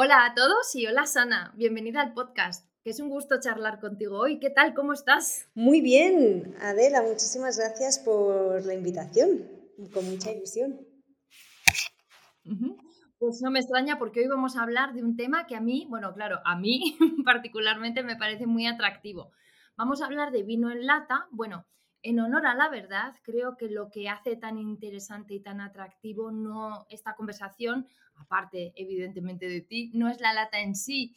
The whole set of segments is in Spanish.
Hola a todos y hola Sana, bienvenida al podcast, que es un gusto charlar contigo hoy. ¿Qué tal? ¿Cómo estás? Muy bien, Adela, muchísimas gracias por la invitación, con mucha ilusión. Pues no me extraña porque hoy vamos a hablar de un tema que a mí, bueno, claro, a mí particularmente me parece muy atractivo. Vamos a hablar de vino en lata. Bueno, en honor a la verdad, creo que lo que hace tan interesante y tan atractivo no esta conversación, aparte evidentemente de ti, no es la lata en sí.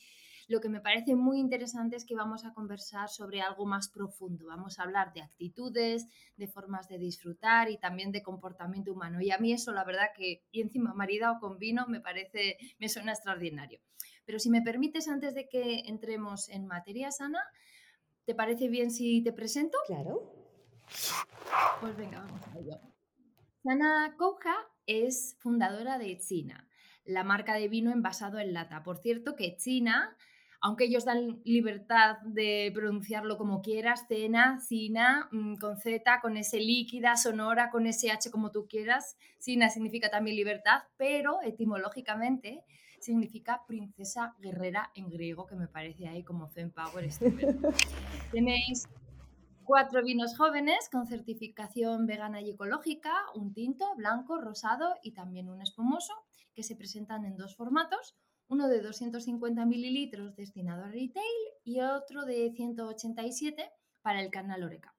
Lo que me parece muy interesante es que vamos a conversar sobre algo más profundo. Vamos a hablar de actitudes, de formas de disfrutar y también de comportamiento humano. Y a mí eso, la verdad que, y encima maridado con vino, me parece, me suena extraordinario. Pero si me permites, antes de que entremos en materia sana, ¿te parece bien si te presento? Claro. Pues venga, vamos a ello. Sana Kouja es fundadora de China, la marca de vino envasado en lata. Por cierto, que China, aunque ellos dan libertad de pronunciarlo como quieras, cena, cina, mm, con Z, con S líquida, sonora, con SH como tú quieras, China significa también libertad, pero etimológicamente significa princesa guerrera en griego, que me parece ahí como Zen Power estupendo. Tenéis Cuatro vinos jóvenes con certificación vegana y ecológica, un tinto, blanco, rosado y también un espumoso, que se presentan en dos formatos, uno de 250 mililitros destinado a retail y otro de 187 para el canal Oreca.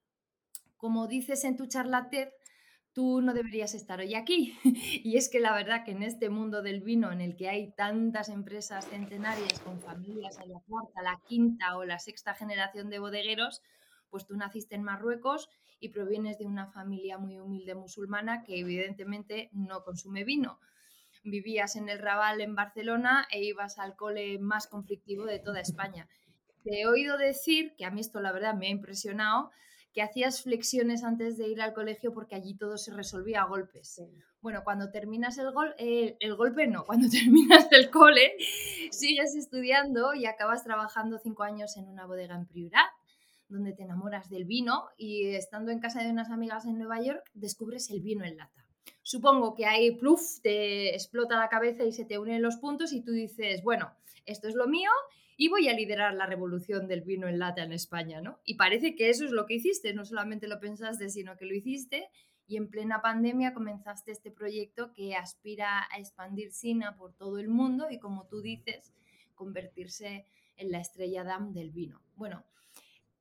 Como dices en tu charla TED, tú no deberías estar hoy aquí. Y es que la verdad que en este mundo del vino en el que hay tantas empresas centenarias con familias a la cuarta, la quinta o la sexta generación de bodegueros, pues tú naciste en Marruecos y provienes de una familia muy humilde musulmana que evidentemente no consume vino. Vivías en el Raval en Barcelona e ibas al cole más conflictivo de toda España. Te he oído decir, que a mí esto la verdad me ha impresionado, que hacías flexiones antes de ir al colegio porque allí todo se resolvía a golpes. Bueno, cuando terminas el, gol, eh, el golpe, no, cuando terminas el cole, sigues estudiando y acabas trabajando cinco años en una bodega en Priorat donde te enamoras del vino y estando en casa de unas amigas en Nueva York descubres el vino en lata. Supongo que ahí, pluf, te explota la cabeza y se te unen los puntos y tú dices, bueno, esto es lo mío y voy a liderar la revolución del vino en lata en España, ¿no? Y parece que eso es lo que hiciste, no solamente lo pensaste, sino que lo hiciste y en plena pandemia comenzaste este proyecto que aspira a expandir Sina por todo el mundo y como tú dices, convertirse en la estrella DAM del vino. Bueno,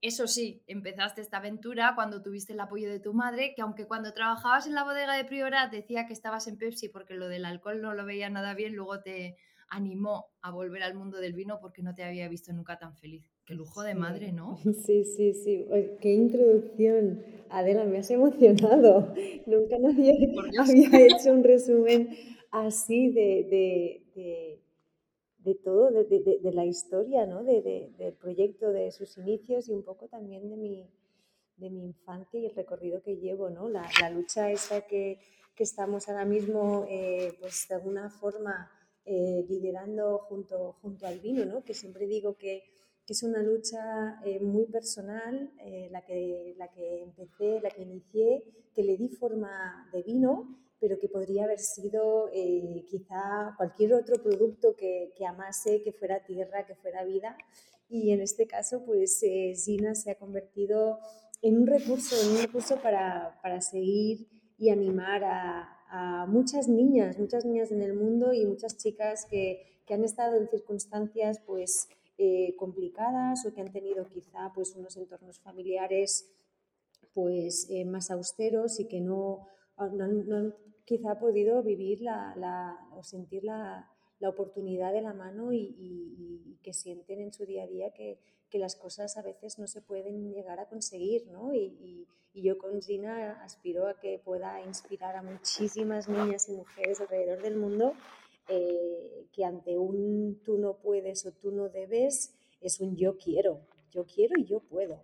eso sí, empezaste esta aventura cuando tuviste el apoyo de tu madre, que aunque cuando trabajabas en la bodega de Priorat decía que estabas en Pepsi porque lo del alcohol no lo veía nada bien, luego te animó a volver al mundo del vino porque no te había visto nunca tan feliz. Qué lujo de madre, ¿no? Sí, sí, sí. Qué introducción. Adela, me has emocionado. Nunca nadie había hecho un resumen así de de todo, de, la historia, ¿no? del proyecto, de sus inicios y un poco también de mi, de mi infancia y el recorrido que llevo, ¿no? La, lucha esa que, estamos ahora mismo, eh, pues de alguna forma eh, liderando junto, junto al vino, ¿no? Que siempre digo que, es una lucha eh, muy personal, la, que, la que empecé, la que inicié, que le di forma de vino pero que podría haber sido eh, quizá cualquier otro producto que, que, amase, que fuera tierra, que fuera vida. Y en este caso, pues eh, Gina se ha convertido en un recurso, en un recurso para, para seguir y animar a, a, muchas niñas, muchas niñas en el mundo y muchas chicas que, que han estado en circunstancias pues eh, complicadas o que han tenido quizá pues unos entornos familiares pues más austeros y que no, no, no, quizá ha podido vivir la, o sentir la, oportunidad de la mano y, que sienten en su día a día que, las cosas a veces no se pueden llegar a conseguir, ¿no? Y, yo con Gina aspiro a que pueda inspirar a muchísimas niñas y mujeres alrededor del mundo eh, que ante un tú no puedes o tú no debes es un yo quiero, yo quiero y yo puedo.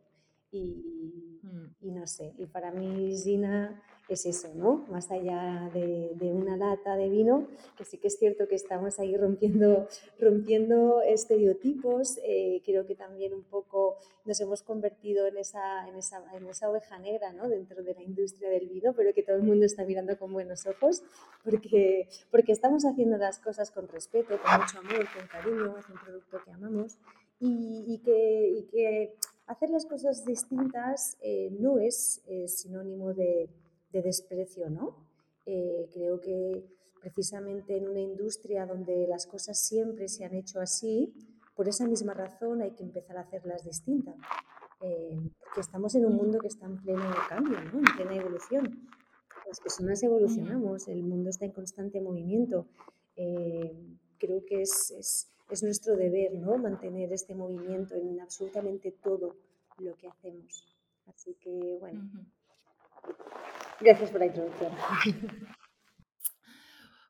Y, mm. y no sé, y para mí Gina es eso, ¿no? Más allá de, una lata de vino, que sí que es cierto que estamos ahí rompiendo, rompiendo estereotipos, eh, creo que también un poco nos hemos convertido en esa, en esa, en esa oveja negra, ¿no? Dentro de la industria del vino, pero que todo el mundo está mirando con buenos ojos, porque, porque estamos haciendo las cosas con respeto, con mucho amor, con cariño, es un producto que amamos y, que, hacer las cosas distintas eh, no es sinónimo de de desprecio, ¿no? Eh, creo que precisamente en una industria donde las cosas siempre se han hecho así, por esa misma razón hay que empezar a hacerlas distintas. Eh, porque estamos en un mundo que está en pleno cambio, ¿no? en plena evolución. Las personas evolucionamos, el mundo está en constante movimiento. Eh, creo que es, es, es, nuestro deber ¿no? mantener este movimiento en absolutamente todo lo que hacemos. Así que, bueno, Gracias por la introducción.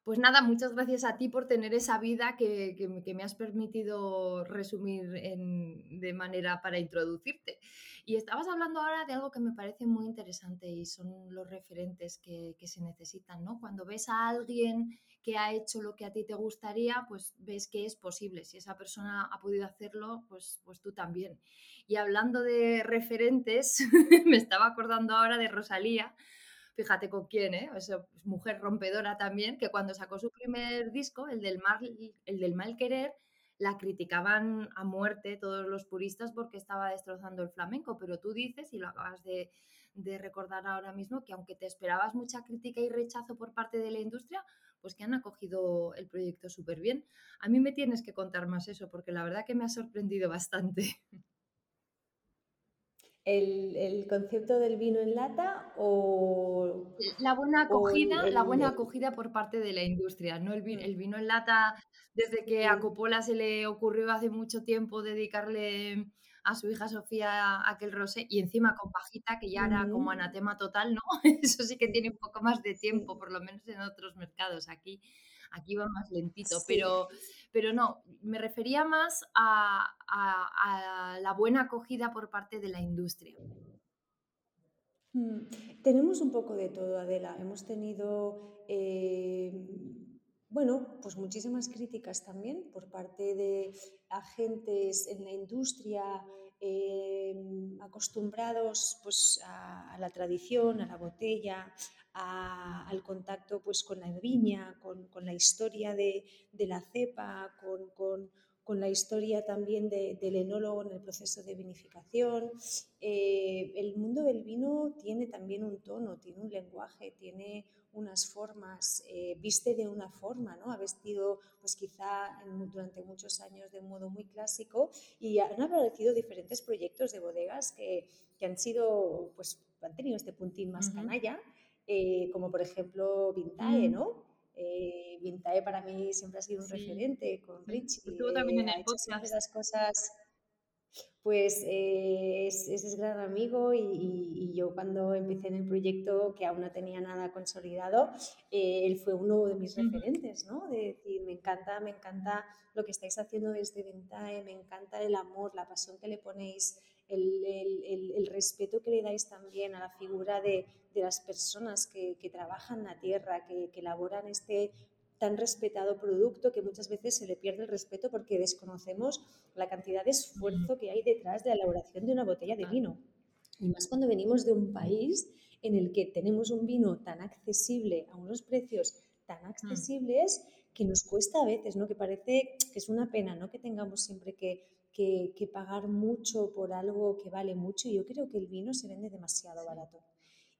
Pues nada, muchas gracias a ti por tener esa vida que, me has permitido resumir de manera para introducirte. Y estabas hablando ahora de algo que me parece muy interesante y son los referentes que, se necesitan, ¿no? Cuando ves a alguien que ha hecho lo que a ti te gustaría, pues ves que es posible. Si esa persona ha podido hacerlo, pues, pues tú también. Y hablando de referentes, me estaba acordando ahora de Rosalía, fíjate con quién, ¿eh? Es mujer rompedora también, que cuando sacó su primer disco, el del, mal, el del mal querer, la criticaban a muerte todos los puristas porque estaba destrozando el flamenco, pero tú dices, y lo acabas de, de recordar ahora mismo, que aunque te esperabas mucha crítica y rechazo por parte de la industria, pues que han acogido el proyecto súper bien. A mí me tienes que contar más eso, porque la verdad que me ha sorprendido bastante. el, concepto del vino en lata o la buena acogida, la buena acogida por parte de la industria, ¿no? El vino, el vino en lata, desde que a Coppola se le ocurrió hace mucho tiempo dedicarle a su hija Sofía aquel rosé y encima con pajita, que ya era como anatema total, ¿no? Eso sí que tiene un poco más de tiempo, por lo menos en otros mercados. Aquí aquí va más lentito, pero, pero no, me refería más a, la buena acogida por parte de la industria. Mm, tenemos un poco de todo, Adela. Hemos tenido, eh, bueno, pues muchísimas críticas también por parte de agentes en la industria eh, acostumbrados pues, a, la tradición, a la botella, al contacto pues, con la viña, con, la historia de, la cepa, con, la historia también del enólogo en el proceso de vinificación. Eh, el mundo del vino tiene también un tono, tiene un lenguaje, tiene unas formas, eh, viste de una forma, ¿no? Ha vestido pues quizá durante muchos años de un modo muy clásico y han aparecido diferentes proyectos de bodegas que, han sido, pues han tenido este puntín más canalla eh, como por ejemplo Vintae, mm. ¿no? Eh, Vintae para mí siempre ha sido un referente con Richie. Estuvo también en el podcast. Las cosas, pues eh, es, es, gran amigo y, yo cuando empecé en el proyecto, que aún no tenía nada consolidado, él fue uno de mis referentes, ¿no? De decir, me encanta, me encanta lo que estáis haciendo desde Vintae, me encanta el amor, la pasión que le ponéis el, respeto que le dais también a la figura de, las personas que, trabajan la tierra, que, elaboran este tan respetado producto que muchas veces se le pierde el respeto porque desconocemos la cantidad de esfuerzo que hay detrás de la elaboración de una botella de vino. Y más cuando venimos de un país en el que tenemos un vino tan accesible a unos precios tan mm. accesibles que nos cuesta a veces, ¿no? Que parece que es una pena, ¿no? Que tengamos siempre que que, pagar mucho por algo que vale mucho. Y yo creo que el vino se vende demasiado barato.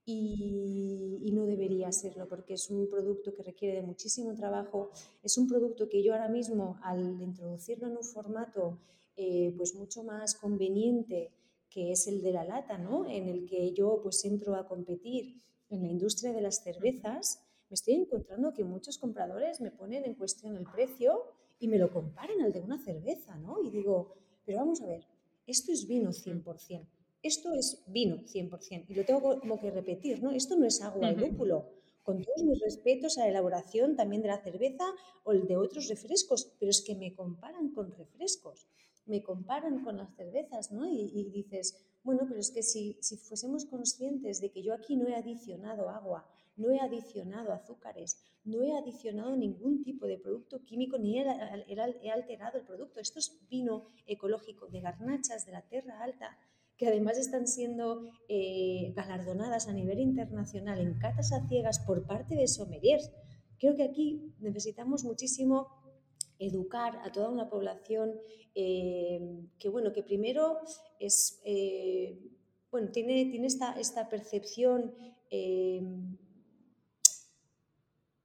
Y, no debería serlo porque es un producto que requiere de muchísimo trabajo, es un producto que yo ahora mismo al introducirlo en un formato eh, pues mucho más conveniente que es el de la lata, ¿no? en el que yo pues entro a competir en la industria de las cervezas, me estoy encontrando que muchos compradores me ponen en cuestión el precio y me lo comparan al de una cerveza, ¿no? Y digo, pero vamos a ver, esto es vino 100%, esto es vino 100%, y lo tengo como que repetir, ¿no? Esto no es agua y lúpulo, con todos mis respetos a la elaboración también de la cerveza o el de otros refrescos, pero es que me comparan con refrescos, me comparan con las cervezas, ¿no? Y, y dices, bueno, pero es que si, si fuésemos conscientes de que yo aquí no he adicionado agua, no he adicionado azúcares, no he adicionado ningún tipo de producto químico ni he, alterado el producto. Esto es vino ecológico de garnachas de la Tierra Alta, que además están siendo eh, galardonadas a nivel internacional en catas a ciegas por parte de sommeliers. Creo que aquí necesitamos muchísimo educar a toda una población eh, que, bueno, que primero es, eh, bueno, tiene, tiene esta, esta percepción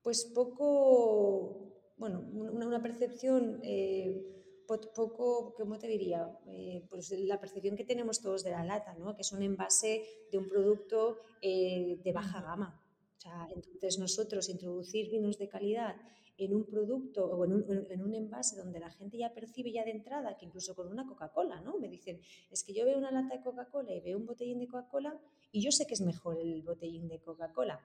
pues poco, bueno, una, percepción poco, ¿cómo te diría? Eh, pues la percepción que tenemos todos de la lata, ¿no? que es un envase de un producto eh, de baja gama. O sea, entonces nosotros introducir vinos de calidad en un producto o en un, en un, envase donde la gente ya percibe ya de entrada que incluso con una Coca-Cola, ¿no? Me dicen, es que yo veo una lata de Coca-Cola y veo un botellín de Coca-Cola y yo sé que es mejor el botellín de Coca-Cola.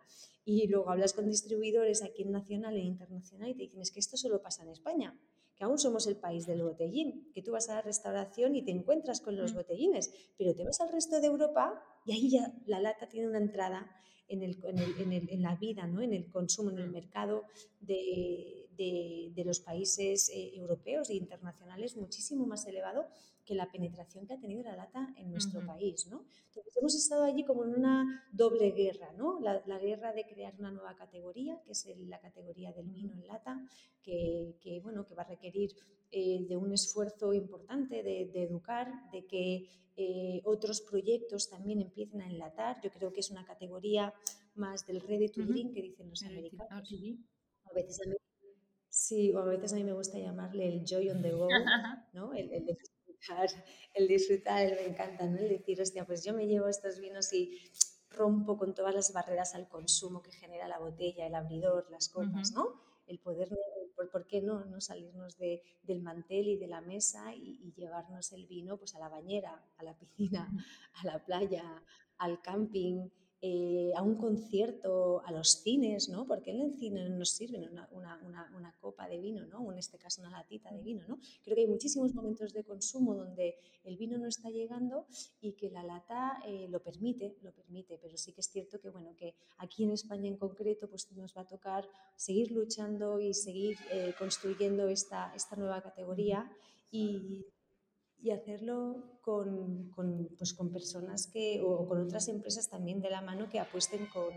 Y luego hablas con distribuidores aquí en nacional e internacional y te dicen, es que esto solo pasa en España, que aún somos el país del botellín, que tú vas a la restauración y te encuentras con los mm. botellines, pero te vas al resto de Europa y ahí ya la lata tiene una entrada en, el, en, el, en, la vida, ¿no? en el consumo, en el mm. mercado de, de, de los países eh, europeos e internacionales muchísimo más elevado que la penetración que ha tenido la lata en nuestro país. ¿no? Entonces, hemos estado allí como en una doble guerra, ¿no? la, guerra de crear una nueva categoría, que es la categoría del vino en lata, que, que bueno, que va a requerir eh, de un esfuerzo importante de, educar, de que eh, otros proyectos también empiecen a enlatar. Yo creo que es una categoría más del ready to drink que dicen los americanos. A veces a mí, sí, o a veces a mí me gusta llamarle el joy on the go, ¿no? el, el el disfrutar, el me encanta, ¿no? El decir, hostia, pues yo me llevo estos vinos y rompo con todas las barreras al consumo que genera la botella, el abridor, las copas, ¿no? El poder, ¿por, qué no, no salirnos de, del mantel y de la mesa y, y, llevarnos el vino pues a la bañera, a la piscina, a la playa, al camping, eh, a un concierto, a los cines, ¿no? Porque en el cine nos sirven una, una, una, copa de vino, ¿no? O en este caso una latita de vino, ¿no? Creo que hay muchísimos momentos de consumo donde el vino no está llegando y que la lata eh, lo permite, lo permite, pero sí que es cierto que, bueno, que aquí en España en concreto pues nos va a tocar seguir luchando y seguir eh, construyendo esta, esta nueva categoría y y hacerlo con, con, pues con personas que, o con otras empresas también de la mano que apuesten con,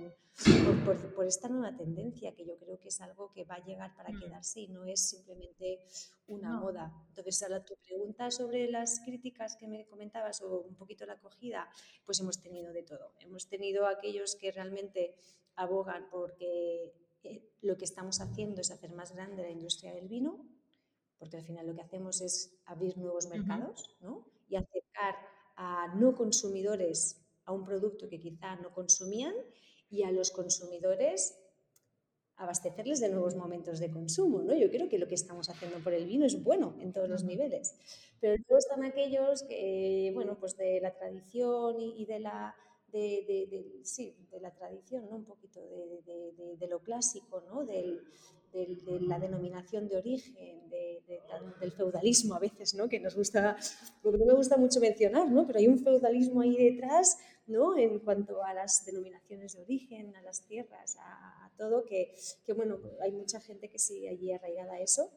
por, por, esta nueva tendencia, que yo creo que es algo que va a llegar para mm. quedarse y no es simplemente una moda. Entonces, a tu pregunta sobre las críticas que me comentabas o un poquito la acogida, pues hemos tenido de todo. Hemos tenido aquellos que realmente abogan porque eh, lo que estamos haciendo es hacer más grande la industria del vino, porque al final lo que hacemos es abrir nuevos mercados ¿no? y acercar a no consumidores a un producto que quizá no consumían y a los consumidores abastecerles de nuevos momentos de consumo. ¿no? Yo creo que lo que estamos haciendo por el vino es bueno en todos los niveles. Pero luego están aquellos que, bueno, pues de la tradición y, de la... De, sí, de la tradición, ¿no? un poquito de, lo clásico, ¿no? del, de, la denominación de origen, del feudalismo a veces, ¿no? que nos gusta, no me gusta mucho mencionar, ¿no? pero hay un feudalismo ahí detrás ¿no? en cuanto a las denominaciones de origen, a las tierras, a, todo, que, que, bueno, hay mucha gente que sigue allí arraigada a eso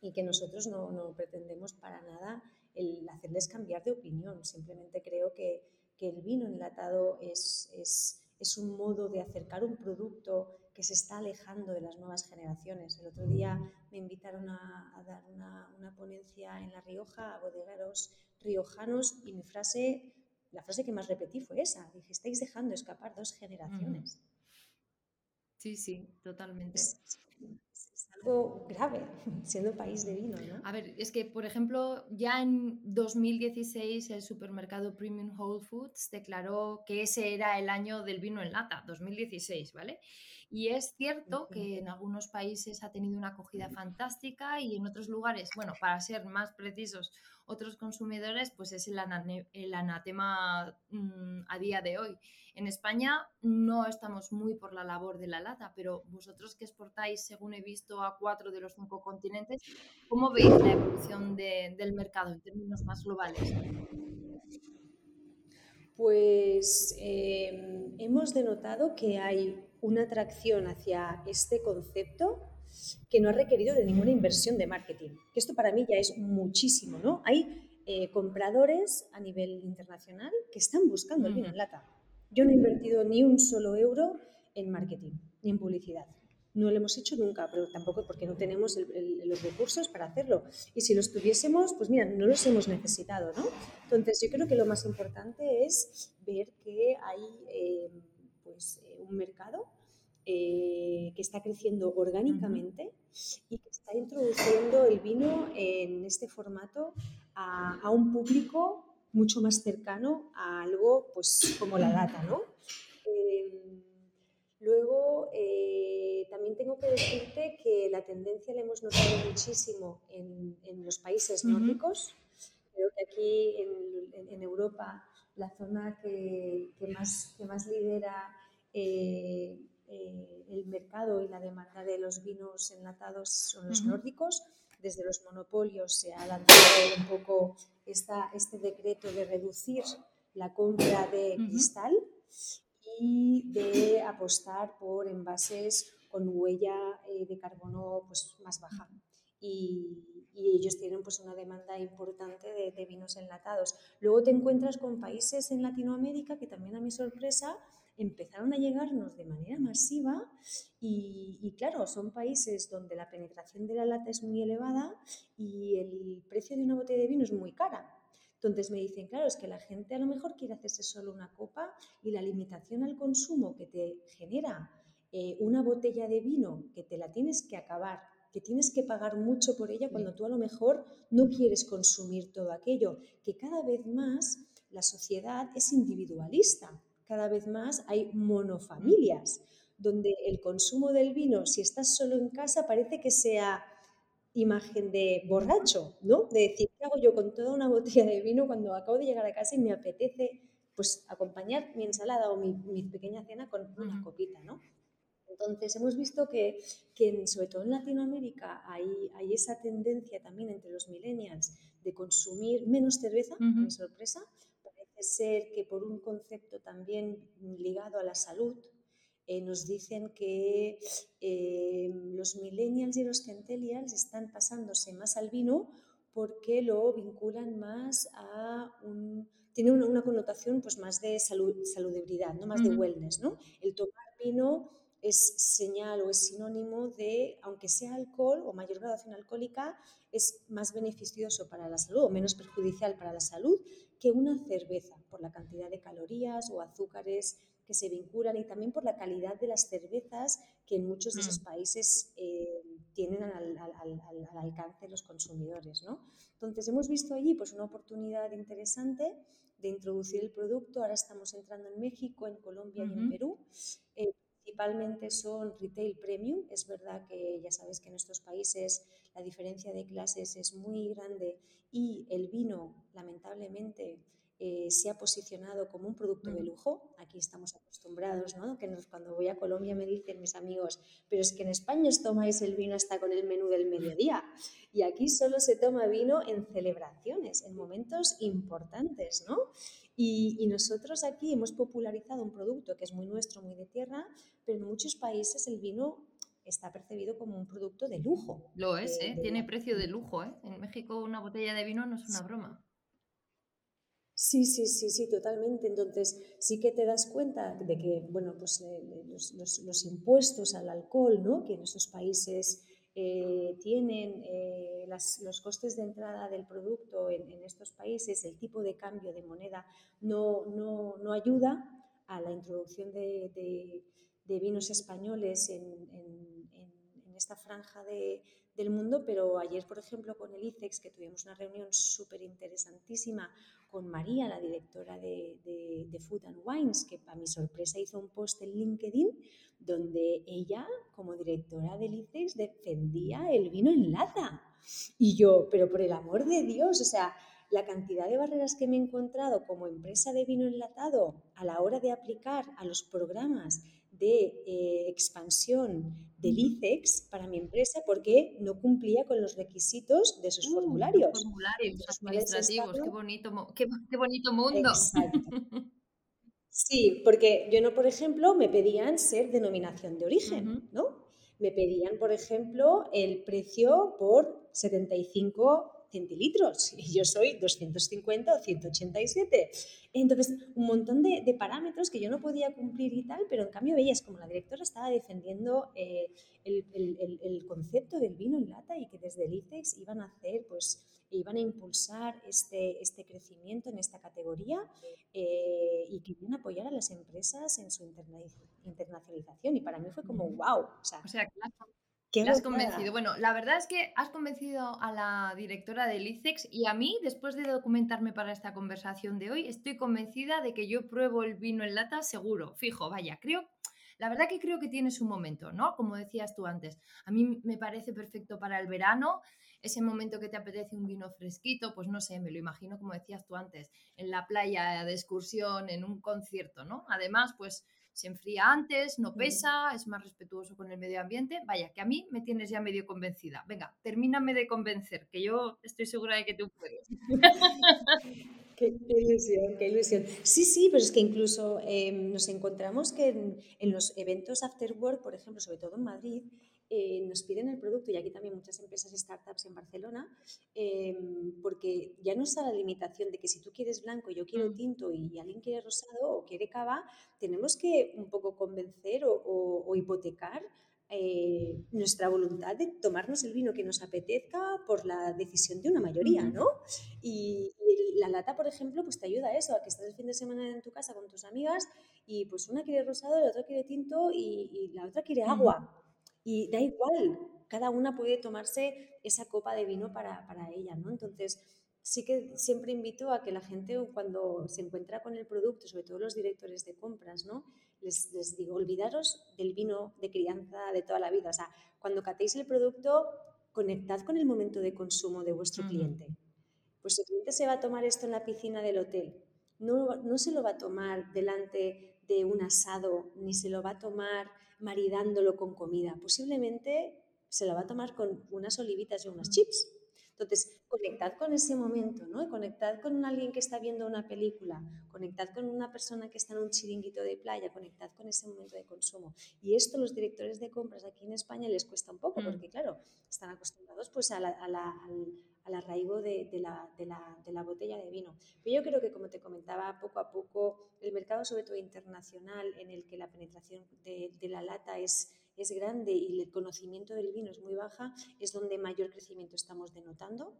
y que nosotros no, no pretendemos para nada el hacerles cambiar de opinión, simplemente creo que, que el vino enlatado es, es, es un modo de acercar un producto que se está alejando de las nuevas generaciones. El otro día me invitaron a, dar una, ponencia en La Rioja a bodegueros riojanos y mi frase, la frase que más repetí fue esa. Dije, estáis dejando escapar dos generaciones. Sí, sí, totalmente algo grave, siendo país de vino, ¿no? A ver, es que, por ejemplo, ya en 2016 el supermercado Premium Whole Foods declaró que ese era el año del vino en lata, 2016, ¿vale? Y es cierto que en algunos países ha tenido una acogida fantástica y en otros lugares, bueno, para ser más precisos, otros consumidores, pues es el, anatema mm, a día de hoy. En España no estamos muy por la labor de la lata, pero vosotros que exportáis, según he visto, a cuatro de los cinco continentes, ¿cómo veis la evolución del mercado en términos más globales? Pues em, hemos denotado que hay una atracción hacia este concepto que no ha requerido de ninguna inversión de marketing. Que esto para mí ya es muchísimo, ¿no? Hay eh, compradores a nivel internacional que están buscando el vino en lata. Yo no he invertido ni un solo euro en marketing ni en publicidad. No lo hemos hecho nunca, pero tampoco porque no tenemos los recursos para hacerlo. Y si los tuviésemos, pues mira, no los hemos necesitado, ¿no? Entonces, yo creo que lo más importante es ver que hay eh, pues, eh, un mercado eh, que está creciendo orgánicamente y que está introduciendo el vino en este formato a, a un público mucho más cercano a algo pues como la data, ¿no? luego también tengo que decirte que la tendencia la hemos notado muchísimo en, los países nórdicos. Creo que aquí en, Europa la zona que, más, que más lidera eh, eh, el mercado y la demanda de los vinos enlatados son los nórdicos. Desde los monopolios se ha lanzado un poco esta, este decreto de reducir la compra de cristal y de apostar por envases con huella eh, de carbono pues, más baja. Y, ellos tienen pues, una demanda importante de, vinos enlatados. Luego te encuentras con países en Latinoamérica que también a mi sorpresa empezaron a llegarnos de manera masiva y, y, claro, son países donde la penetración de la lata es muy elevada y el precio de una botella de vino es muy cara. Entonces me dicen, claro, es que la gente a lo mejor quiere hacerse solo una copa y la limitación al consumo que te genera eh, una botella de vino que te la tienes que acabar, que tienes que pagar mucho por ella cuando tú a lo mejor no quieres consumir todo aquello, que cada vez más la sociedad es individualista, cada vez más hay monofamilias, donde el consumo del vino, si estás solo en casa, parece que sea imagen de borracho, ¿no? De decir, ¿qué hago yo con toda una botella de vino cuando acabo de llegar a casa y me apetece pues acompañar mi ensalada o mi, pequeña cena con una copita, ¿no? Entonces, hemos visto que, que sobre todo en Latinoamérica hay, hay, esa tendencia también entre los millennials de consumir menos cerveza, uh sorpresa. Ser que por un concepto también ligado a la salud, eh, nos dicen que eh, los millennials y los centennials están pasándose más al vino porque lo vinculan más a un... Tiene una, connotación pues más de salud, saludabilidad, ¿no? más de wellness. ¿no? El tomar vino es señal o es sinónimo de, aunque sea alcohol o mayor graduación alcohólica, es más beneficioso para la salud o menos perjudicial para la salud que una cerveza por la cantidad de calorías o azúcares que se vinculan y también por la calidad de las cervezas que en muchos de esos mm. países eh, tienen al, alcance de los consumidores. ¿no? Entonces hemos visto allí pues, una oportunidad interesante de introducir el producto. Ahora estamos entrando en México, en Colombia y en Perú. Eh, principalmente son retail premium. Es verdad que ya sabes que en estos países la diferencia de clases es muy grande y el vino, lamentablemente, eh, se ha posicionado como un producto de lujo. Aquí estamos acostumbrados, ¿no? Que cuando voy a Colombia me dicen mis amigos, pero es que en España os tomáis el vino hasta con el menú del mediodía. Y aquí solo se toma vino en celebraciones, en momentos importantes, ¿no? Y, nosotros aquí hemos popularizado un producto que es muy nuestro, muy de tierra, pero en muchos países el vino está percibido como un producto de lujo. Lo es, ¿eh? Tiene precio de lujo, ¿eh? En México una botella de vino no es una broma. Sí, sí, sí, sí, totalmente. Entonces, sí que te das cuenta de que, bueno, pues eh, los, impuestos al alcohol, ¿no? Que en esos países eh, tienen eh, los costes de entrada del producto en, estos países, el tipo de cambio de moneda no, no, ayuda a la introducción de, vinos españoles en, esta franja del mundo, pero ayer, por ejemplo, con el ICEX, que tuvimos una reunión súper interesantísima con María, la directora de, Food and Wines, que para mi sorpresa hizo un post en LinkedIn donde ella, como directora del ICEX, defendía el vino en lata. Y yo, pero por el amor de Dios, o sea, la cantidad de barreras que me he encontrado como empresa de vino enlatado a la hora de aplicar a los programas de eh, expansión del ICEX para mi empresa porque no cumplía con los requisitos de sus uh, formularios. Formularios administrativos, qué, bonito, qué, bonito mundo. Exacto. Sí, porque yo no, por ejemplo, me pedían ser denominación de origen, ¿no? Me pedían, por ejemplo, el precio por 75 centilitros y yo soy 250 o 187. Entonces, un montón de, parámetros que yo no podía cumplir y tal, pero en cambio veías como la directora estaba defendiendo eh, el, concepto del vino en lata y que desde el ICEX iban a hacer, pues, iban a impulsar este, este crecimiento en esta categoría eh, y que iban a apoyar a las empresas en su internacionalización. Y para mí fue como, wow. O sea, o sea ¿Qué has convencido. Bueno, la verdad es que has convencido a la directora del ICEX y a mí, después de documentarme para esta conversación de hoy, estoy convencida de que yo pruebo el vino en lata seguro, fijo, vaya, creo, la verdad que creo que tiene su momento, ¿no? Como decías tú antes, a mí me parece perfecto para el verano, ese momento que te apetece un vino fresquito, pues no sé, me lo imagino como decías tú antes, en la playa de excursión, en un concierto, ¿no? Además, pues se enfría antes, no pesa, es más respetuoso con el medio ambiente. Vaya, que a mí me tienes ya medio convencida. Venga, termíname de convencer, que yo estoy segura de que tú puedes. Qué, ilusión, qué ilusión. Sí, sí, pero es que incluso em, nos encontramos que en, los eventos after work, por ejemplo, sobre todo en Madrid, eh, nos piden el producto, y aquí también muchas empresas startups en Barcelona, em, porque ya no está la limitación de que si tú quieres blanco, yo quiero mm. tinto y alguien quiere rosado o quiere cava, tenemos que un poco convencer o, hipotecar eh, nuestra voluntad de tomarnos el vino que nos apetezca por la decisión de una mayoría, ¿no? Y, la lata, por ejemplo, pues te ayuda a eso, a que estás el fin de semana en tu casa con tus amigas y pues una quiere rosado, la otra quiere tinto y, la otra quiere agua. Y da igual, cada una puede tomarse esa copa de vino para, ella, ¿no? Entonces, sí que siempre invito a que la gente cuando se encuentra con el producto, sobre todo los directores de compras, ¿no? Les, les, digo, olvidaros del vino de crianza de toda la vida. O sea, cuando catéis el producto, conectad con el momento de consumo de vuestro cliente. Pues el cliente se va a tomar esto en la piscina del hotel. No, no se lo va a tomar delante de un asado, ni se lo va a tomar maridándolo con comida. Posiblemente se lo va a tomar con unas olivitas y unas chips. Entonces, conectad con ese momento, ¿no? Conectad con alguien que está viendo una película, conectad con una persona que está en un chiringuito de playa, conectad con ese momento de consumo. Y esto los directores de compras aquí en España les cuesta un poco, mm. porque claro, están acostumbrados pues a al, arraigo de, la, botella de vino. Pero yo creo que, como te comentaba, poco a poco el mercado, sobre todo internacional, en el que la penetración de, la lata es es grande y el conocimiento del vino es muy baja, es donde mayor crecimiento estamos denotando.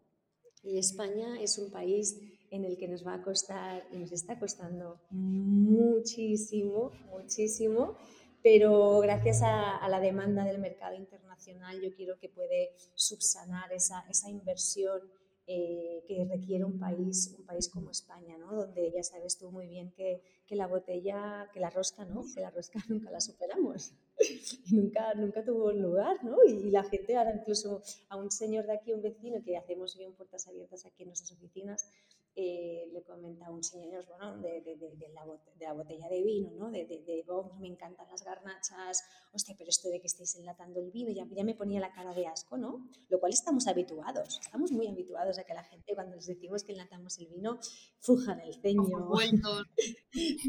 Y España es un país en el que nos va a costar y nos está costando muchísimo, muchísimo, pero gracias a, la demanda del mercado internacional yo quiero que puede subsanar esa, esa inversión eh, que requiere un país, un país como España, ¿no? donde ya sabes tú muy bien que, que, la botella, que la rosca, ¿no? que la rosca nunca la superamos. nunca, nunca tuvo lugar, ¿no? Y, la gente, ahora incluso a un señor de aquí, un vecino, que hacemos bien puertas abiertas aquí en nuestras oficinas, eh, le comenta a un señor, bueno, de, de, de, la, de, la, botella de vino, ¿no? De, oh, me encantan las garnachas, hostia, pero esto de que estéis enlatando el vino, ya, ya me ponía la cara de asco, ¿no? Lo cual estamos habituados, estamos muy habituados a que la gente, cuando les decimos que enlatamos el vino, fujan el ceño. Vueltos,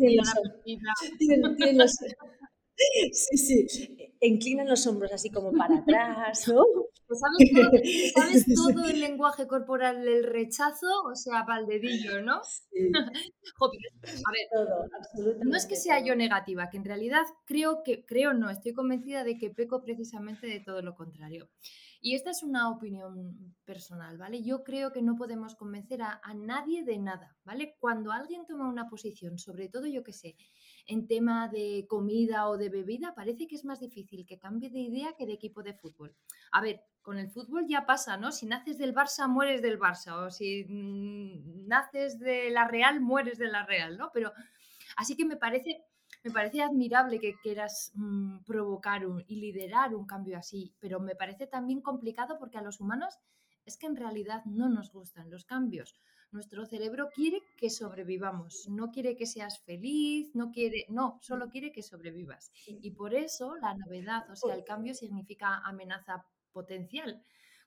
tienen los, Sí, sí, inclinan los hombros así como para atrás, ¿no? Pues sabes, todo, sabes todo el lenguaje corporal del rechazo, o sea, para el dedillo, ¿no? Sí. a ver, todo, absolutamente. No es que sea yo negativa, que en realidad creo que, creo no, estoy convencida de que peco precisamente de todo lo contrario. Y esta es una opinión personal, ¿vale? Yo creo que no podemos convencer a, a nadie de nada, ¿vale? Cuando alguien toma una posición, sobre todo yo que sé, en tema de comida o de bebida, parece que es más difícil que cambie de idea que de equipo de fútbol. A ver, con el fútbol ya pasa, ¿no? Si naces del Barça, mueres del Barça, o si mm, naces de la Real, mueres de la Real, ¿no? Pero así que me parece, me parece admirable que quieras mm, provocar y liderar un cambio así, pero me parece también complicado porque a los humanos Es que en realidad no nos gustan los cambios. Nuestro cerebro quiere que sobrevivamos, no quiere que seas feliz, no quiere, no, solo quiere que sobrevivas. Y por eso la novedad, o sea, el cambio significa amenaza potencial.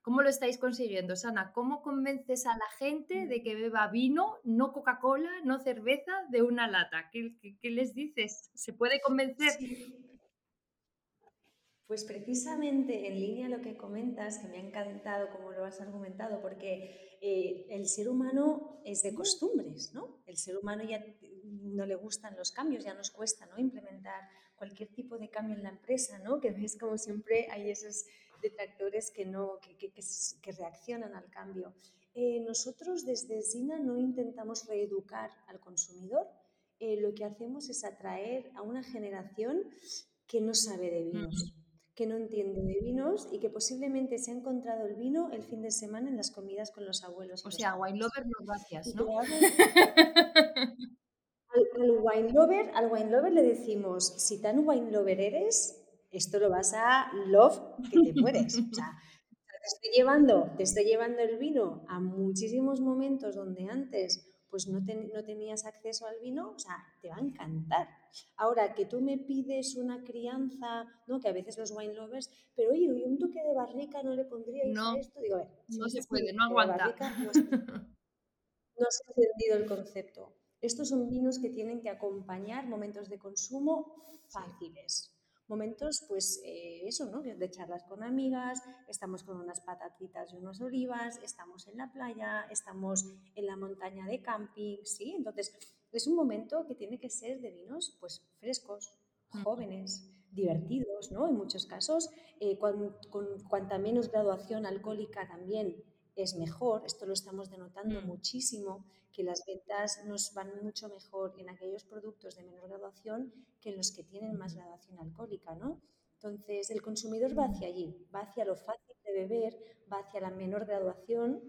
¿Cómo lo estáis consiguiendo, Sana? ¿Cómo convences a la gente de que beba vino, no Coca-Cola, no cerveza, de una lata? ¿Qué, les dices? ¿Se puede convencer? Pues precisamente en línea lo que comentas, que me ha encantado como lo has argumentado, porque eh, el ser humano es de costumbres, ¿no? El ser humano ya no le gustan los cambios, ya nos cuesta, ¿no? Implementar cualquier tipo de cambio en la empresa, ¿no? Que ves como siempre hay esos detractores que, no, que, que, reaccionan al cambio. Eh, nosotros desde SINA no intentamos reeducar al consumidor, eh, lo que hacemos es atraer a una generación que no sabe de vinos, que no entiende de vinos y que posiblemente se ha encontrado el vino el fin de semana en las comidas con los abuelos. O sea, wine lover no gracias, ¿no? Al, wine lover, al wine lover le decimos, si tan wine lover eres, esto lo vas a love que te mueres. O sea, te estoy llevando, te estoy llevando el vino a muchísimos momentos donde antes pues no, no, tenías acceso al vino, o sea, te va a encantar. Ahora, que tú me pides una crianza, ¿no? Que a veces los wine lovers, pero oye, un toque de barrica no le pondría no, esto, digo, no se puede, no aguanta. no, no se ha entendido el concepto. Estos son vinos que tienen que acompañar momentos de consumo fáciles momentos, pues eh, eso, ¿no? De charlas con amigas, estamos con unas patatitas y unas olivas, estamos en la playa, estamos en la montaña de camping, ¿sí? Entonces, es un momento que tiene que ser de vinos, pues, frescos, jóvenes, divertidos, ¿no? En muchos casos, eh, con, cuanta menos graduación alcohólica también es mejor, esto lo estamos denotando mm. muchísimo, que las ventas nos van mucho mejor en aquellos productos de menor graduación que en los que tienen más graduación alcohólica, ¿no? Entonces, el consumidor va hacia allí, va hacia lo fácil de beber, va hacia la menor graduación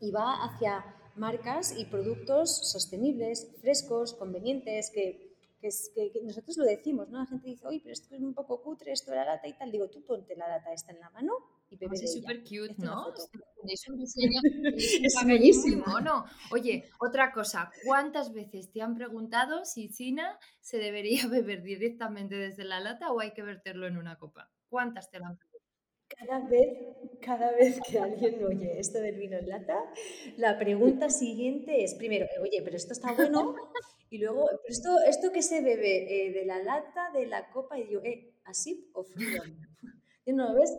y va hacia marcas y productos sostenibles, frescos, convenientes, que, nosotros lo decimos, ¿no? La gente dice, oye, pero esto es un poco cutre, esto de la lata y tal. Digo, tú ponte la lata esta en la mano y bebe Es súper cute, ¿no? Es un diseño es buenísimo. ¿no? Oye, otra cosa, ¿cuántas veces te han preguntado si China se debería beber directamente desde la lata o hay que verterlo en una copa? ¿Cuántas te lo han preguntado? Cada vez, cada vez que alguien oye esto del vino en lata, la pregunta siguiente es, primero, oye, pero esto está bueno, y luego, ¿pero esto, esto que se bebe eh, de la lata, de la copa, y yo, eh, ¿así o frío? no, ¿ves?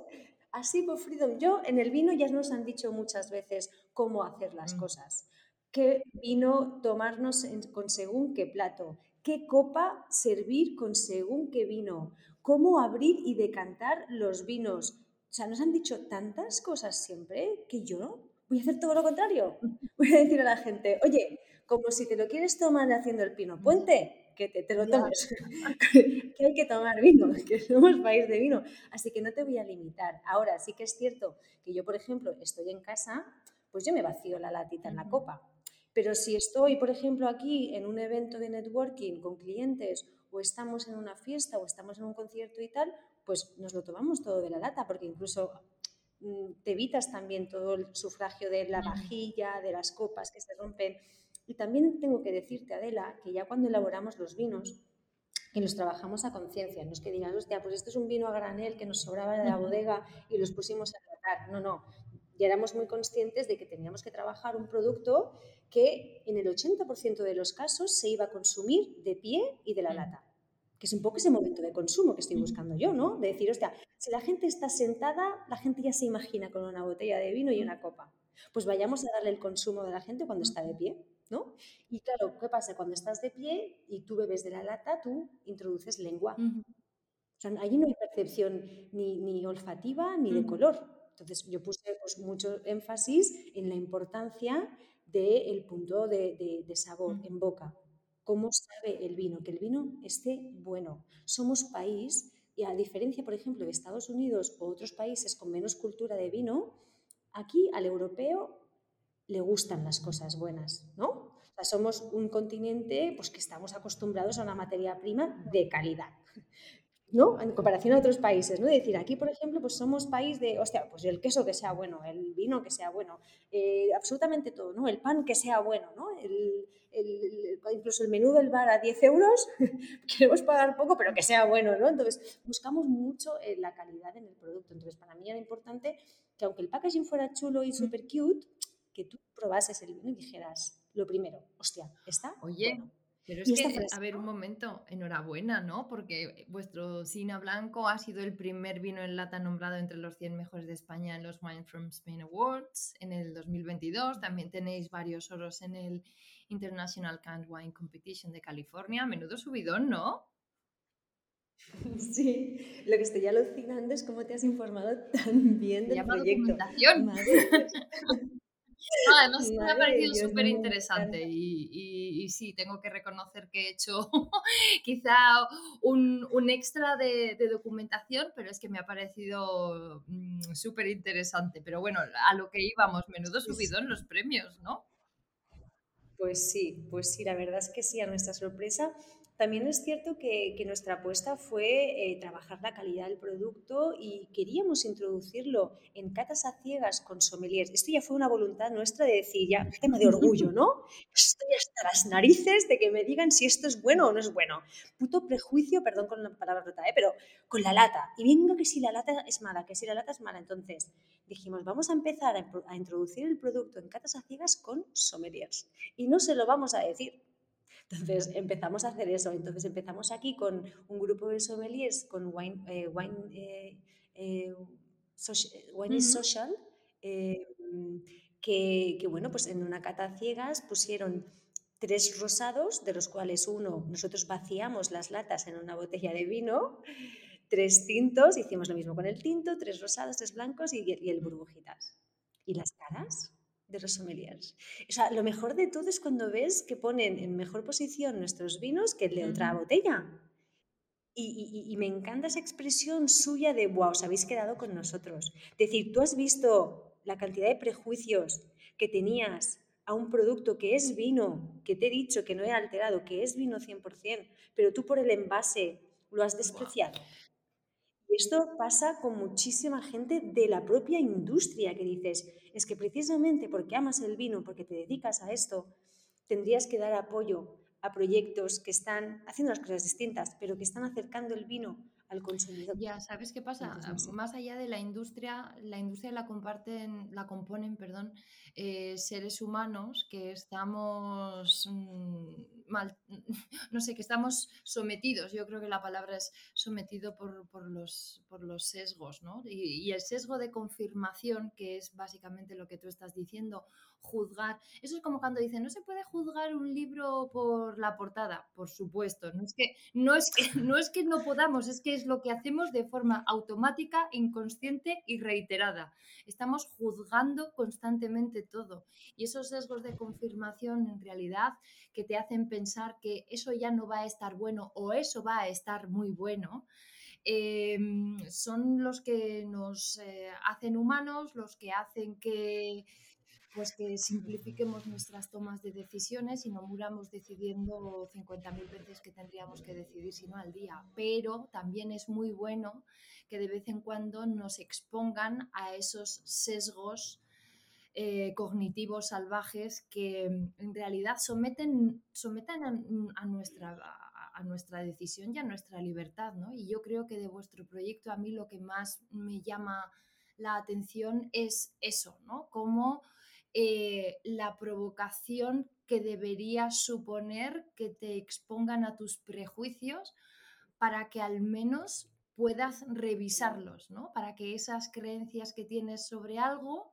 Así por Freedom. Yo en el vino ya nos han dicho muchas veces cómo hacer las mm. cosas. ¿Qué vino tomarnos con según qué plato? ¿Qué copa servir con según qué vino? ¿Cómo abrir y decantar los vinos? O sea, nos han dicho tantas cosas siempre que yo voy a hacer todo lo contrario. Voy a decir a la gente, oye, como si te lo quieres tomar haciendo el pino puente, que te, lo tomes, que hay que tomar vino, que somos país de vino, así que no te voy a limitar. Ahora sí que es cierto que yo, por ejemplo, estoy en casa, pues yo me vacío la latita en la copa, pero si estoy, por ejemplo, aquí en un evento de networking con clientes o estamos en una fiesta o estamos en un concierto y tal, pues nos lo tomamos todo de la lata, porque incluso mm, te evitas también todo el sufragio de la vajilla, de las copas que se rompen. Y también tengo que decirte, Adela, que ya cuando elaboramos los vinos, que los trabajamos a conciencia, no es que digas, hostia, pues esto es un vino a granel que nos sobraba de la bodega y los pusimos a tratar. No, no. Ya éramos muy conscientes de que teníamos que trabajar un producto que en el 80% de los casos se iba a consumir de pie y de la lata. Que es un poco ese momento de consumo que estoy buscando yo, ¿no? De decir, hostia, si la gente está sentada, la gente ya se imagina con una botella de vino y una copa. Pues vayamos a darle el consumo de la gente cuando está de pie. ¿No? Y claro, ¿qué pasa? Cuando estás de pie y tú bebes de la lata, tú introduces lengua. O sea, allí no hay percepción ni, olfativa ni de color. Entonces yo puse pues, mucho énfasis en la importancia del punto de, sabor en boca. ¿Cómo sabe el vino? Que el vino esté bueno. Somos país, y a diferencia, por ejemplo, de Estados Unidos o otros países con menos cultura de vino, aquí al europeo le gustan las cosas buenas, ¿no? Sea, somos un continente pues, que estamos acostumbrados a una materia prima de calidad. ¿no? En comparación a otros países, ¿no? decir, aquí, por ejemplo, pues somos país de, hostia, pues el queso que sea bueno, el vino que sea bueno, eh, absolutamente todo, ¿no? El pan que sea bueno, ¿no? El, incluso el menú del bar a 10 euros, queremos pagar poco, pero que sea bueno, ¿no? Entonces, buscamos mucho eh, la calidad en el producto. Entonces, para mí era importante que aunque el packaging fuera chulo y súper cute, que tú probases el vino y dijeras, lo primero, hostia, está Oye, pero es que, a ver, un momento, enhorabuena, ¿no? Porque vuestro Sina Blanco ha sido el primer vino en lata nombrado entre los 100 mejores de España en los Wine from Spain Awards en el 2022. También tenéis varios oros en el International Canned Wine Competition de California. Menudo subidón, ¿no? Sí, lo que estoy alucinando es cómo te has informado tan bien del proyecto. además me ha parecido súper interesante y, sí, tengo que reconocer que he hecho quizá un, extra de, documentación, pero es que me ha parecido mm, súper interesante. Pero bueno, a lo que íbamos, menudo subido en los premios, ¿no? Pues sí, pues sí, la verdad es que sí, a nuestra sorpresa también es cierto que, nuestra apuesta fue eh, trabajar la calidad del producto y queríamos introducirlo en catas a ciegas con sommeliers. Esto ya fue una voluntad nuestra de decir, ya, tema de orgullo, ¿no? Estoy hasta las narices de que me digan si esto es bueno o no es bueno. Puto prejuicio, perdón con la palabra rota, ¿eh? pero con la lata. Y venga que si la lata es mala, que si la lata es mala. Entonces dijimos, vamos a empezar a, a introducir el producto en catas a ciegas con sommeliers. Y no se lo vamos a decir entonces empezamos a hacer eso. Entonces empezamos aquí con un grupo de sommeliers, con Wine, eh, wine, eh, eh, wine is Social, que, que, bueno, pues en una cata ciegas pusieron tres rosados, de los cuales uno, nosotros vaciamos las latas en una botella de vino, tres tintos, hicimos lo mismo con el tinto, tres rosados, tres blancos y, y el burbujitas. ¿Y las caras? De los sommeliers. O sea, lo mejor de todo es cuando ves que ponen en mejor posición nuestros vinos que el de otra botella. Y, me encanta esa expresión suya de, wow, os habéis quedado con nosotros. Es decir, tú has visto la cantidad de prejuicios que tenías a un producto que es vino, que te he dicho que no he alterado, que es vino 100%, pero tú por el envase lo has despreciado. Y esto pasa con muchísima gente de la propia industria que dices, es que precisamente porque amas el vino, porque te dedicas a esto, tendrías que dar apoyo a proyectos que están haciendo las cosas distintas, pero que están acercando el vino al consumidor. Ya, ¿sabes qué pasa? Más allá de la industria, la industria la comparten, la componen, perdón, eh, seres humanos que estamos mm, mal, no sé, que estamos sometidos, yo creo que la palabra es sometido por, los, por los sesgos, ¿no? Y, y, el sesgo de confirmación, que es básicamente lo que tú estás diciendo, juzgar. Eso es como cuando dicen, no se puede juzgar un libro por la portada. Por supuesto, no es que no, es que, no, es que no podamos, es que es lo que hacemos de forma automática, inconsciente y reiterada. Estamos juzgando constantemente todo. Y esos sesgos de confirmación en realidad que te hacen pensar que eso ya no va a estar bueno o eso va a estar muy bueno. Em, son los que nos eh, hacen humanos, los que hacen que pues que simplifiquemos nuestras tomas de decisiones y no muramos decidiendo 50.000 veces que tendríamos que decidir, sino al día. Pero también es muy bueno que de vez en cuando nos expongan a esos sesgos eh, cognitivos salvajes que en realidad someten, someten a, nuestra, a, nuestra decisión y a nuestra libertad. ¿no? Y yo creo que de vuestro proyecto a mí lo que más me llama la atención es eso, ¿no? Cómo eh, la provocación que debería suponer que te expongan a tus prejuicios para que al menos puedas revisarlos, ¿no? Para que esas creencias que tienes sobre algo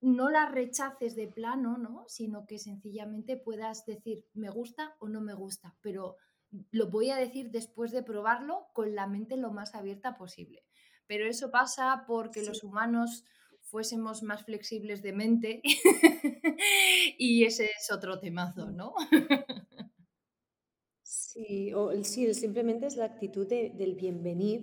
no las rechaces de plano, ¿no? Sino que sencillamente puedas decir me gusta o no me gusta, pero lo voy a decir después de probarlo con la mente lo más abierta posible. Pero eso pasa porque los humanos fuésemos más flexibles de mente y ese es otro temazo, ¿no? sí, o, sí, simplemente es la actitud del bienvenir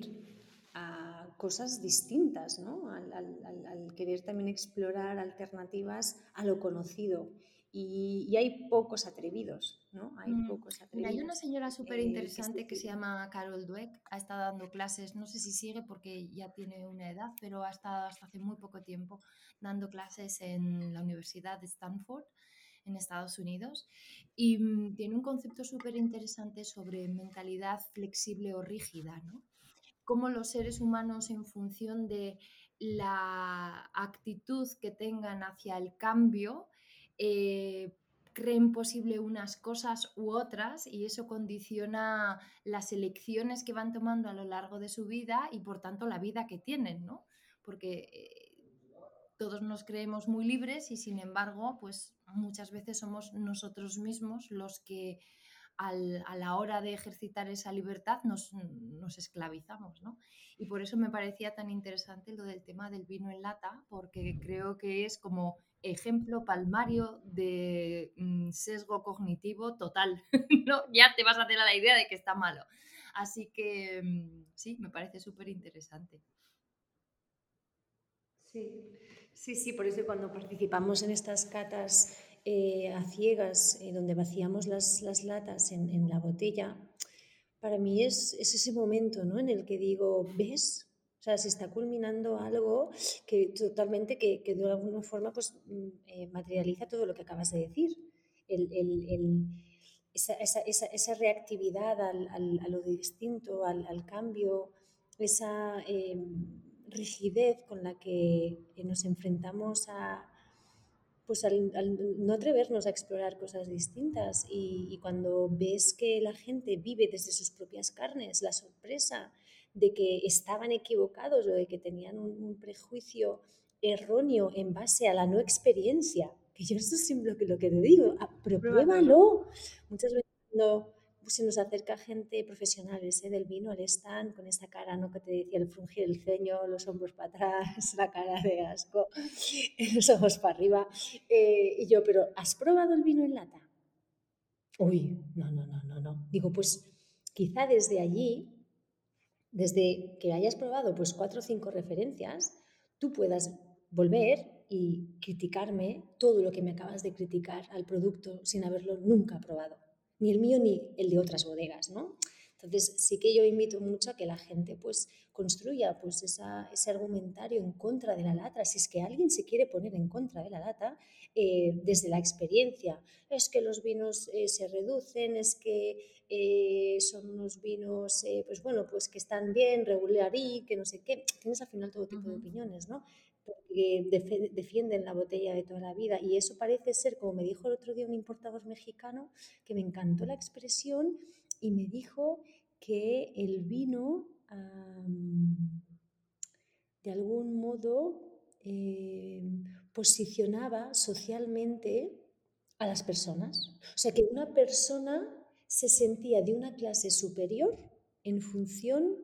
a cosas distintas, ¿no? Al, querer también explorar alternativas a lo conocido. Y, hay pocos atrevidos, ¿no? Hay mm, pocos atrevidos. hay una señora súper interesante que, se llama Carol Dweck, ha estado dando clases, no sé si sigue porque ya tiene una edad, pero ha estado hasta hace muy poco tiempo dando clases en la Universidad de Stanford en Estados Unidos y mm, tiene un concepto súper interesante sobre mentalidad flexible o rígida, ¿no? Cómo los seres humanos en función de la actitud que tengan hacia el cambio, eh, creen posible unas cosas u otras y eso condiciona las elecciones que van tomando a lo largo de su vida y por tanto la vida que tienen, ¿no? Porque eh, todos nos creemos muy libres y sin embargo, pues muchas veces somos nosotros mismos los que a la hora de ejercitar esa libertad nos, esclavizamos, ¿no? Y por eso me parecía tan interesante lo del tema del vino en lata, porque creo que es como ejemplo palmario de mm, sesgo cognitivo total, ¿no? Ya te vas a hacer a la idea de que está malo. Así que mm, sí, me parece súper interesante. Sí, sí, sí, por eso cuando participamos en estas catas eh, a ciegas, eh, donde vaciamos las, latas en, la botella, para mí es, ese momento ¿no? en el que digo, ¿ves? O sea, se está culminando algo que totalmente, que, de alguna forma pues, mm, eh, materializa todo lo que acabas de decir. esa, reactividad al, a lo distinto, al, cambio, esa rigidez con la que nos enfrentamos a, pues al, no atrevernos a explorar cosas distintas y, cuando ves que la gente vive desde sus propias carnes la sorpresa de que estaban equivocados o de que tenían un, prejuicio erróneo en base a la no experiencia, que yo eso es lo que, lo que te digo, pero pruébalo. Muchas veces pues se nos acerca gente profesionales ¿eh? del vino al stand con esa cara ¿no? que te decía el frungir el ceño, los hombros para atrás, la cara de asco, los ojos para arriba. Eh, y yo, pero ¿has probado el vino en lata? Uy, no, no, no, no, no. Digo, pues quizá desde allí, desde que hayas probado pues cuatro o cinco referencias, tú puedas volver y criticarme todo lo que me acabas de criticar al producto sin haberlo nunca probado ni el mío ni el de otras bodegas, ¿no? Entonces sí que yo invito mucho a que la gente pues construya pues ese argumentario en contra de la lata, si es que alguien se quiere poner en contra de la lata eh, desde la experiencia. Es que los vinos eh, se reducen, es que eh, son unos vinos, pues bueno, pues que están bien, regular y que no sé qué. Tienes al final todo tipo de opiniones, ¿no? Porque defienden la botella de toda la vida y eso parece ser, como me dijo el otro día un importador mexicano, que me encantó la expresión y me dijo que el vino de algún modo em, posicionaba socialmente a las personas. O sea, que una persona se sentía de una clase superior en función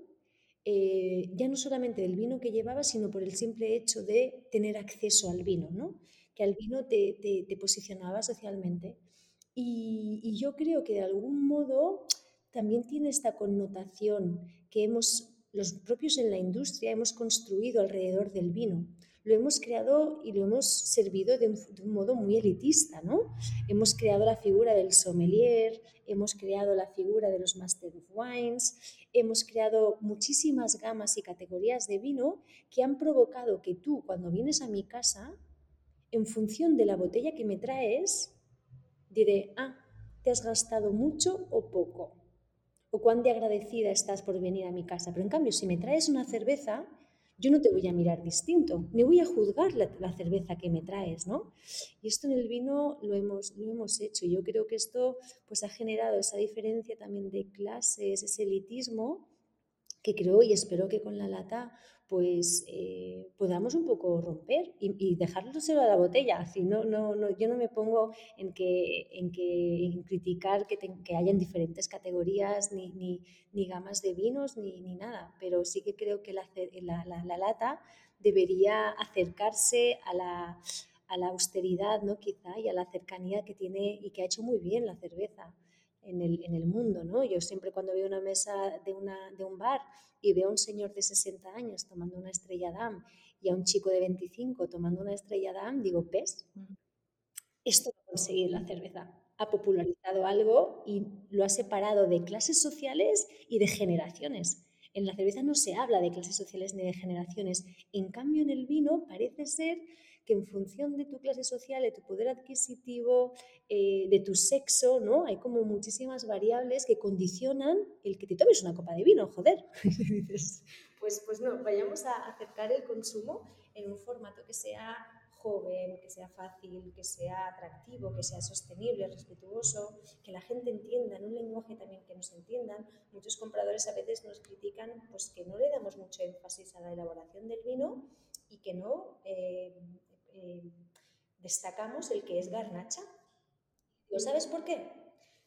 eh, ya no solamente del vino que llevaba, sino por el simple hecho de tener acceso al vino, ¿no? que al vino te, posicionaba socialmente. y, yo creo que de algún modo también tiene esta connotación que hemos, los propios en la industria, hemos construido alrededor del vino. Lo hemos creado y lo hemos servido de un, modo muy elitista, ¿no? Hemos creado la figura del sommelier, hemos creado la figura de los Master of Wines, hemos creado muchísimas gamas y categorías de vino que han provocado que tú, cuando vienes a mi casa, en función de la botella que me traes, diré, ah, te has gastado mucho o poco o cuán de agradecida estás por venir a mi casa. Pero en cambio, si me traes una cerveza, yo no te voy a mirar distinto, ni voy a juzgar la, cerveza que me traes, ¿no? Y esto en el vino lo hemos, lo hemos hecho. Yo creo que esto pues, ha generado esa diferencia también de clases, ese elitismo, que creo y espero que con la lata pues eh, podamos un poco romper y, y dejárselo a la botella. Así, no, no, no, yo no me pongo en, que, en, que, criticar que, que hayan diferentes categorías ni, ni, ni gamas de vinos ni, ni, nada, pero sí que creo que la, la, la, lata debería acercarse a la, a la austeridad, ¿no? quizá, y a la cercanía que tiene y que ha hecho muy bien la cerveza en el, en el mundo, ¿no? Yo siempre cuando veo una mesa de, una, de un bar y veo a un señor de 60 años tomando una estrella DAM y a un chico de 25 tomando una estrella DAM, digo, ¿ves? esto va a conseguir la cerveza. Ha popularizado algo y lo ha separado de clases sociales y de generaciones. En la cerveza no se habla de clases sociales ni de generaciones. En cambio, en el vino parece ser que en función de tu clase social, de tu poder adquisitivo, eh, de tu sexo, ¿no? Hay como muchísimas variables que condicionan el que te tomes una copa de vino, joder. pues, pues no, vayamos a acercar el consumo en un formato que sea joven, que sea fácil, que sea atractivo, que sea sostenible, respetuoso, que la gente entienda, en un lenguaje también que nos entiendan. Muchos compradores a veces nos critican pues, que no le damos mucho énfasis a la elaboración del vino y que no eh, eh, destacamos el que es garnacha. ¿Lo sabes por qué?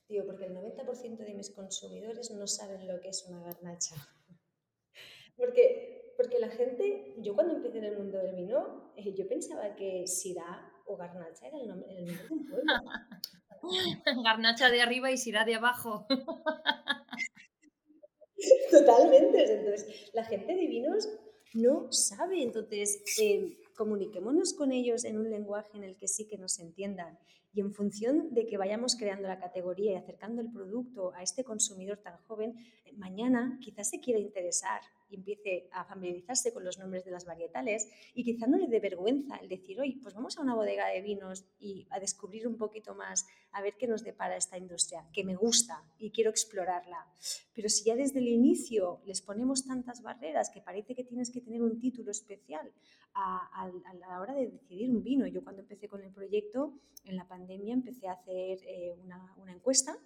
Digo, porque el 90% de mis consumidores no saben lo que es una garnacha. porque, porque la gente, yo cuando empecé en el mundo del vino, eh, yo pensaba que Sirá o Garnacha era el nombre, el nombre de un pueblo. garnacha de arriba y Sirá de abajo. Totalmente. Entonces, la gente de vinos no sabe. Entonces, eh, comuniquémonos con ellos en un lenguaje en el que sí que nos entiendan. Y en función de que vayamos creando la categoría y acercando el producto a este consumidor tan joven, eh, mañana quizás se quiera interesar y empiece a familiarizarse con los nombres de las varietales y quizá no le dé vergüenza el decir, oye, pues vamos a una bodega de vinos y a descubrir un poquito más, a ver qué nos depara esta industria, que me gusta y quiero explorarla. Pero si ya desde el inicio les ponemos tantas barreras que parece que tienes que tener un título especial a, la hora de decidir un vino, yo cuando empecé con el proyecto, en la pandemia empecé a hacer eh, una, una encuesta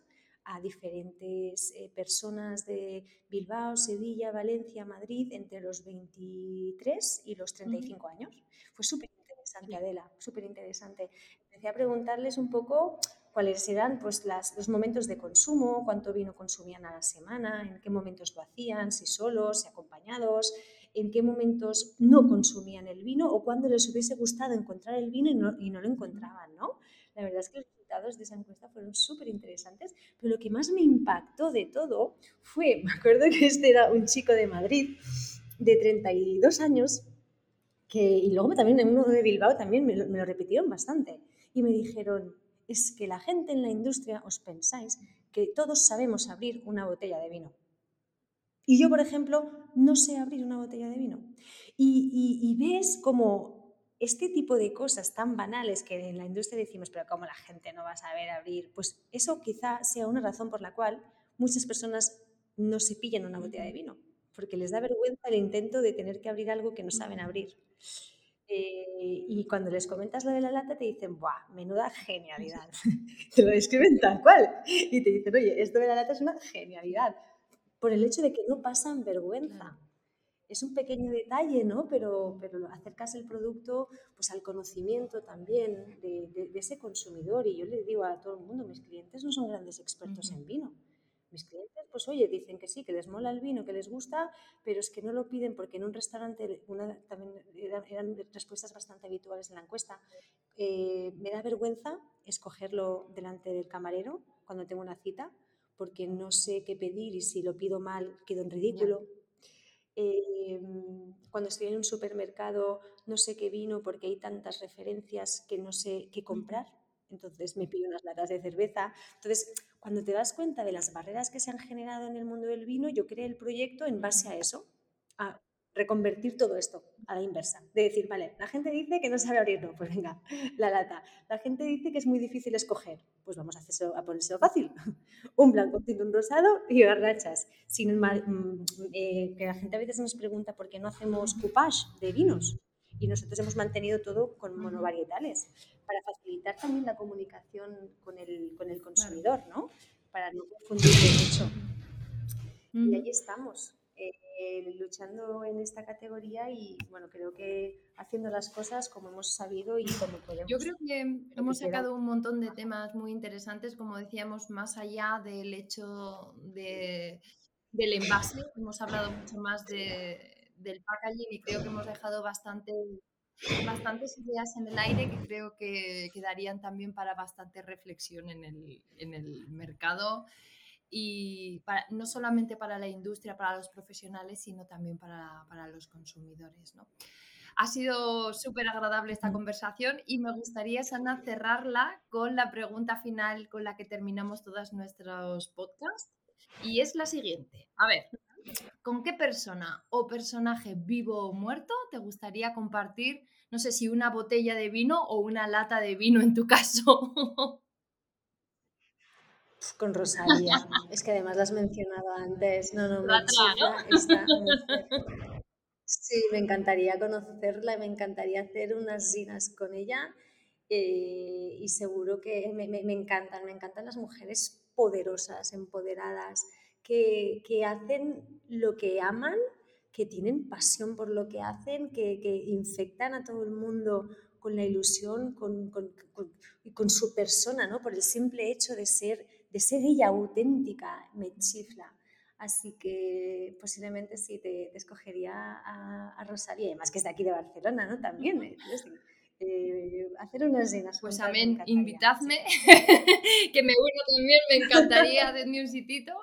a diferentes eh, personas de Bilbao, Sevilla, Valencia, Madrid, entre los 23 y los 35 años. Fue súper interesante, Adela, súper interesante. Empecé a preguntarles un poco cuáles eran pues, las, los momentos de consumo, cuánto vino consumían a la semana, en qué momentos lo hacían, si solos, si acompañados, en qué momentos no consumían el vino o cuándo les hubiese gustado encontrar el vino y no, y no lo encontraban, ¿no? La verdad es que de esa encuesta fueron súper interesantes, pero lo que más me impactó de todo fue, me acuerdo que este era un chico de Madrid, de 32 años, que, y luego también en uno de Bilbao también me lo, me repitieron bastante, y me dijeron, es que la gente en la industria os pensáis que todos sabemos abrir una botella de vino. Y yo, por ejemplo, no sé abrir una botella de vino. Y, y, y ves como este tipo de cosas tan banales que en la industria decimos, pero ¿cómo la gente no va a saber abrir? Pues eso quizá sea una razón por la cual muchas personas no se pillan una botella de vino, porque les da vergüenza el intento de tener que abrir algo que no saben abrir. Eh, y cuando les comentas lo de la lata te dicen, ¡buah! Menuda genialidad. te lo describen tal cual. Y te dicen, oye, esto de la lata es una genialidad. Por el hecho de que no pasan vergüenza es un pequeño detalle, ¿no? Pero, pero acercas el producto pues, al conocimiento también de, ese consumidor. Y yo le digo a todo el mundo, mis clientes no son grandes expertos en vino. Mis clientes, pues oye, dicen que sí, que les mola el vino, que les gusta, pero es que no lo piden porque en un restaurante, una, también eran, respuestas bastante habituales en la encuesta, eh, me da vergüenza escogerlo delante del camarero cuando tengo una cita, porque no sé qué pedir y si lo pido mal quedo en ridículo. Em, cuando estoy en un supermercado no sé qué vino porque hay tantas referencias que no sé qué comprar, entonces me pido unas latas de cerveza. Entonces, cuando te das cuenta de las barreras que se han generado en el mundo del vino, yo creé el proyecto en base a eso, a reconvertir todo esto a la inversa. De decir, vale, la gente dice que no sabe abrirlo, pues venga, la lata. La gente dice que es muy difícil escoger, pues vamos a, hacerse, a ponérselo fácil. un blanco un rosado y garrachas. Sin mm, eh, que la gente a veces nos pregunta por qué no hacemos coupage de vinos. Y nosotros hemos mantenido todo con monovarietales para facilitar también la comunicación con el, con el consumidor, ¿no? Para no confundirle mucho. Y ahí estamos. Eh, luchando en esta categoría y bueno, creo que haciendo las cosas como hemos sabido y como podemos. Yo creo que hemos sacado un montón de temas muy interesantes, como decíamos, más allá del hecho de, del envase, hemos hablado mucho más de, del packaging y creo que hemos dejado bastante bastantes ideas en el aire que creo que quedarían también para bastante reflexión en el, en el mercado y no solamente para la industria, para los profesionales, sino también para, para los consumidores. ¿no? Ha sido súper agradable esta mm. conversación y me gustaría, Sana, cerrarla con la pregunta final con la que terminamos todos nuestros podcasts. Y es la siguiente. A ver, ¿con qué persona o personaje vivo o muerto te gustaría compartir, no sé si una botella de vino o una lata de vino en tu caso? Con Rosalía. es que además la has mencionado antes. No, no, me chifla Sí, me encantaría conocerla, me encantaría hacer unas zinas con ella eh, y seguro que me, encantan, me encantan las mujeres poderosas, empoderadas, que, hacen lo que aman, que tienen pasión por lo que hacen, que, infectan a todo el mundo con la ilusión con, con, con, su persona, ¿no? por el simple hecho de ser, de ser ella auténtica, me chifla. Así que posiblemente sí te, escogería a, Rosalía, y además que es de aquí de Barcelona, ¿no? También, eh, eh, hacer unas cenas. Pues amén, invitadme, que me uno también, me encantaría hacerme un sitito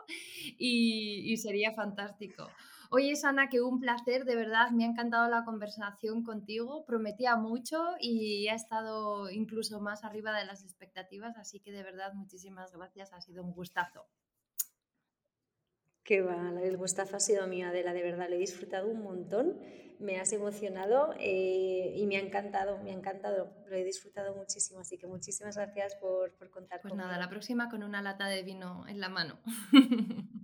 y, y sería fantástico. Oye, Sana, que un placer, de verdad, me ha encantado la conversación contigo, prometía mucho y ha estado incluso más arriba de las expectativas, así que de verdad, muchísimas gracias, ha sido un gustazo. Qué va, el gustazo ha sido mío, Adela, de verdad, lo he disfrutado un montón, me has emocionado eh, y me ha encantado, me ha encantado, lo he disfrutado muchísimo, así que muchísimas gracias por, por contar Pues nada, la próxima con una lata de vino en la mano.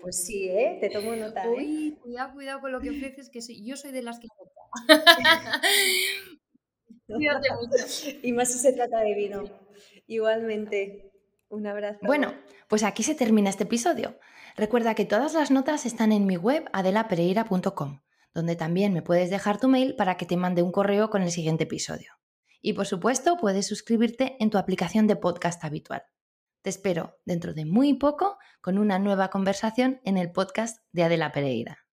Pues sí, ¿eh? te tomo nota. ¿eh? Uy, cuidado, cuidado con lo que ofreces, que yo soy de las que... Cuídate mucho. Y más si se trata de vino. Igualmente, un abrazo. Bueno, pues aquí se termina este episodio. Recuerda que todas las notas están en mi web adelapereira.com, donde también me puedes dejar tu mail para que te mande un correo con el siguiente episodio. Y por supuesto, puedes suscribirte en tu aplicación de podcast habitual. Te espero dentro de muy poco con una nueva conversación en el podcast de Adela Pereira.